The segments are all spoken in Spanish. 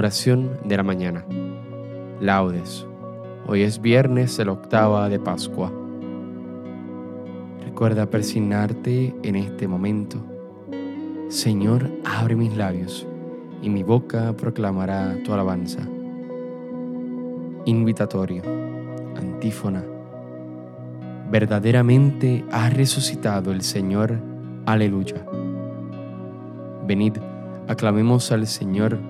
Oración de la mañana. Laudes. Hoy es viernes de la octava de Pascua. Recuerda persignarte en este momento. Señor, abre mis labios y mi boca proclamará tu alabanza. Invitatorio. Antífona. Verdaderamente ha resucitado el Señor. Aleluya. Venid, aclamemos al Señor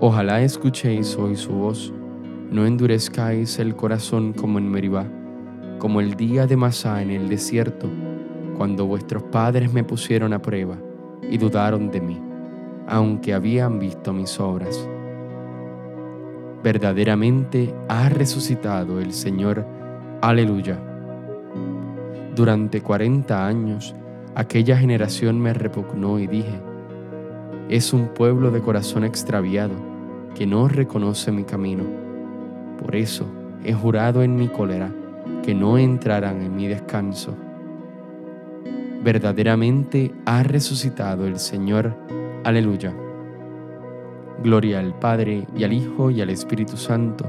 Ojalá escuchéis hoy su voz, no endurezcáis el corazón como en Meribá, como el día de Masá en el desierto, cuando vuestros padres me pusieron a prueba y dudaron de mí, aunque habían visto mis obras. Verdaderamente ha resucitado el Señor. Aleluya. Durante cuarenta años aquella generación me repugnó y dije, es un pueblo de corazón extraviado que no reconoce mi camino. Por eso he jurado en mi cólera que no entrarán en mi descanso. Verdaderamente ha resucitado el Señor. Aleluya. Gloria al Padre y al Hijo y al Espíritu Santo,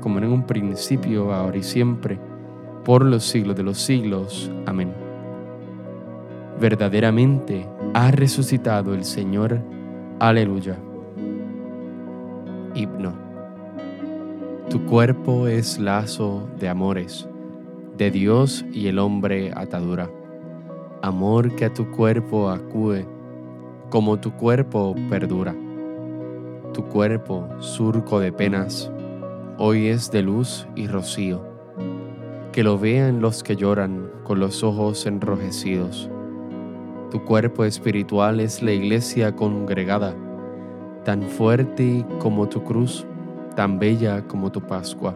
como en un principio, ahora y siempre, por los siglos de los siglos. Amén. Verdaderamente ha resucitado el Señor. Aleluya. Himno. Tu cuerpo es lazo de amores, de Dios y el hombre atadura. Amor que a tu cuerpo acude, como tu cuerpo perdura. Tu cuerpo, surco de penas, hoy es de luz y rocío. Que lo vean los que lloran con los ojos enrojecidos tu cuerpo espiritual es la iglesia congregada, tan fuerte como tu cruz, tan bella como tu Pascua.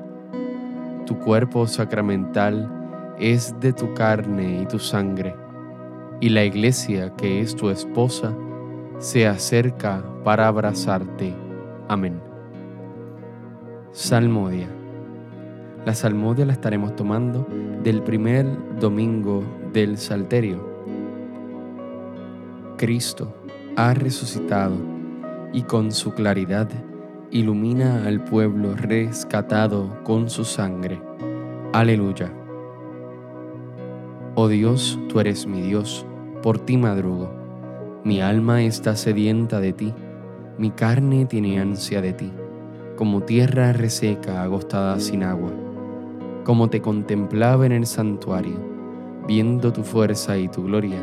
Tu cuerpo sacramental es de tu carne y tu sangre, y la iglesia que es tu esposa se acerca para abrazarte. Amén. Salmodia. La salmodia la estaremos tomando del primer domingo del Salterio Cristo ha resucitado y con su claridad ilumina al pueblo rescatado con su sangre. Aleluya. Oh Dios, tú eres mi Dios, por ti madrugo. Mi alma está sedienta de ti, mi carne tiene ansia de ti, como tierra reseca agostada sin agua, como te contemplaba en el santuario, viendo tu fuerza y tu gloria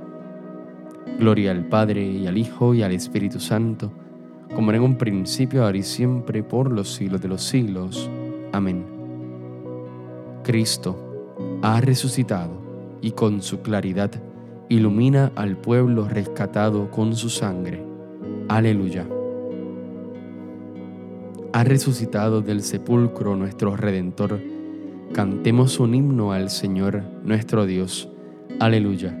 Gloria al Padre y al Hijo y al Espíritu Santo, como en un principio, ahora y siempre, por los siglos de los siglos. Amén. Cristo ha resucitado y con su claridad ilumina al pueblo rescatado con su sangre. Aleluya. Ha resucitado del sepulcro nuestro Redentor. Cantemos un himno al Señor nuestro Dios. Aleluya.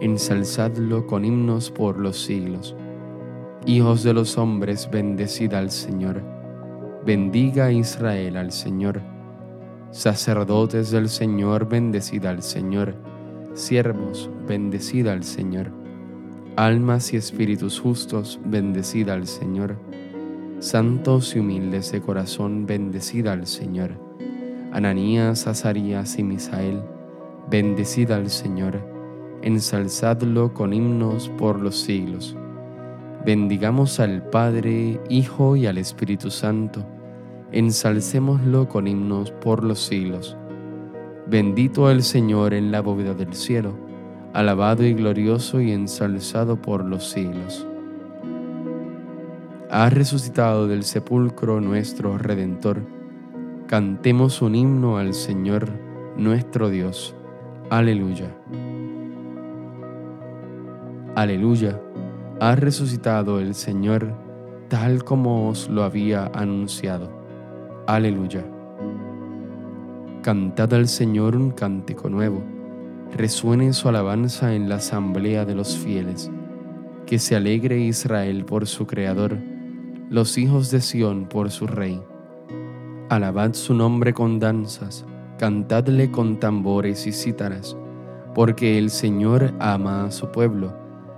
Ensalzadlo con himnos por los siglos Hijos de los hombres, bendecida al Señor. Bendiga Israel al Señor. Sacerdotes del Señor, bendecida al Señor. Siervos, bendecida al Señor. Almas y espíritus justos, bendecida al Señor. Santos y humildes de corazón, bendecida al Señor. Ananías, Azarías y Misael, bendecida al Señor. Ensalzadlo con himnos por los siglos. Bendigamos al Padre, Hijo y al Espíritu Santo. Ensalcémoslo con himnos por los siglos. Bendito el Señor en la bóveda del cielo, alabado y glorioso y ensalzado por los siglos. Ha resucitado del sepulcro nuestro Redentor. Cantemos un himno al Señor nuestro Dios. Aleluya. Aleluya ha resucitado el Señor tal como os lo había anunciado. Aleluya. Cantad al Señor un cántico nuevo, resuene su alabanza en la asamblea de los fieles. Que se alegre Israel por su Creador, los hijos de Sión por su Rey. Alabad su nombre con danzas, cantadle con tambores y cítaras, porque el Señor ama a su pueblo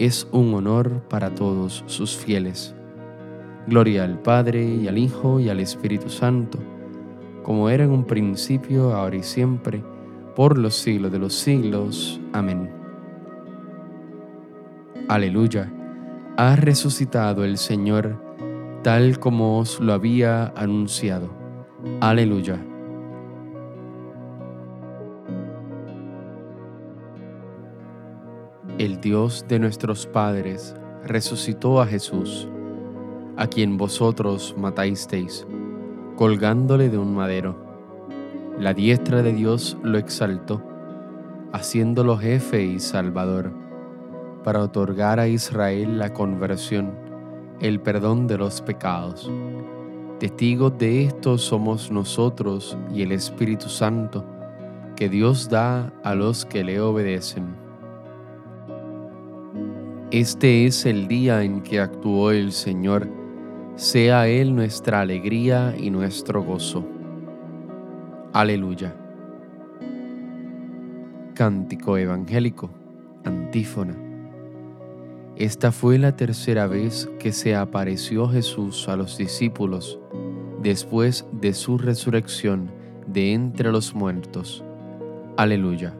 es un honor para todos sus fieles. Gloria al Padre y al Hijo y al Espíritu Santo, como era en un principio, ahora y siempre, por los siglos de los siglos. Amén. Aleluya. Ha resucitado el Señor, tal como os lo había anunciado. Aleluya. Dios de nuestros padres resucitó a Jesús, a quien vosotros matasteis, colgándole de un madero. La diestra de Dios lo exaltó, haciéndolo jefe y salvador, para otorgar a Israel la conversión, el perdón de los pecados. Testigos de esto somos nosotros y el Espíritu Santo, que Dios da a los que le obedecen. Este es el día en que actuó el Señor, sea Él nuestra alegría y nuestro gozo. Aleluya. Cántico Evangélico, antífona. Esta fue la tercera vez que se apareció Jesús a los discípulos después de su resurrección de entre los muertos. Aleluya.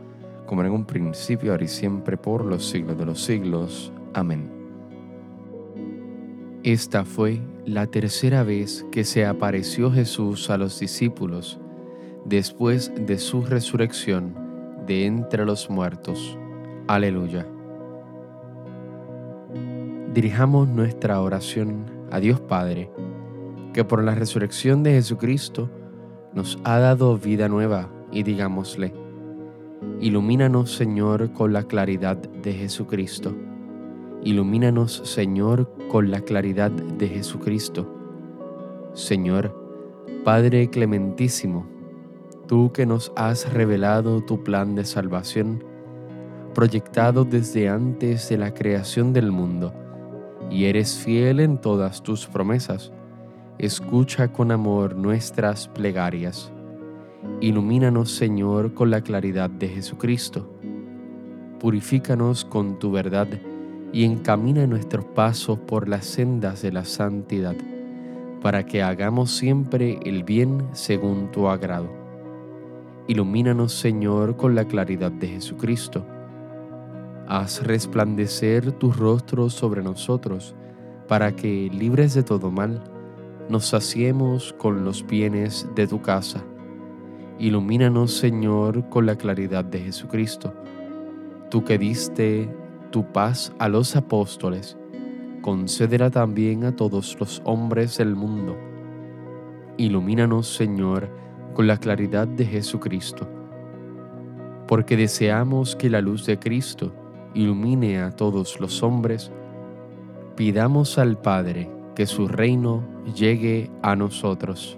como en un principio, ahora y siempre, por los siglos de los siglos. Amén. Esta fue la tercera vez que se apareció Jesús a los discípulos después de su resurrección de entre los muertos. Aleluya. Dirijamos nuestra oración a Dios Padre, que por la resurrección de Jesucristo nos ha dado vida nueva, y digámosle, Ilumínanos Señor con la claridad de Jesucristo Ilumínanos, Señor, con la claridad de Jesucristo. Señor, Padre clementísimo, tú que nos has revelado tu plan de salvación, proyectado desde antes de la creación del mundo, y eres fiel en todas tus promesas, escucha con amor nuestras plegarias. Ilumínanos, Señor, con la claridad de Jesucristo. Purifícanos con tu verdad y encamina nuestros pasos por las sendas de la santidad, para que hagamos siempre el bien según tu agrado. Ilumínanos, Señor, con la claridad de Jesucristo. Haz resplandecer tu rostro sobre nosotros, para que, libres de todo mal, nos saciemos con los bienes de tu casa. Ilumínanos, Señor, con la claridad de Jesucristo. Tú que diste tu paz a los apóstoles, concédela también a todos los hombres del mundo. Ilumínanos, Señor, con la claridad de Jesucristo, porque deseamos que la luz de Cristo ilumine a todos los hombres, pidamos al Padre que su reino llegue a nosotros.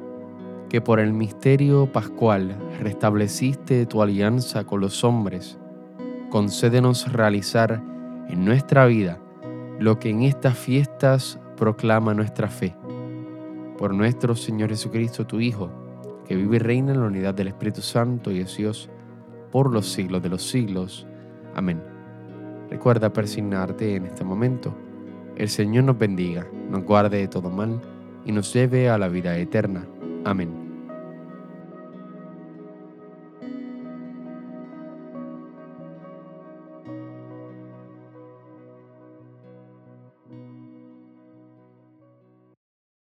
que por el misterio pascual restableciste tu alianza con los hombres, concédenos realizar en nuestra vida lo que en estas fiestas proclama nuestra fe. Por nuestro Señor Jesucristo, tu Hijo, que vive y reina en la unidad del Espíritu Santo y es Dios, por los siglos de los siglos. Amén. Recuerda persignarte en este momento. El Señor nos bendiga, nos guarde de todo mal y nos lleve a la vida eterna. Amén.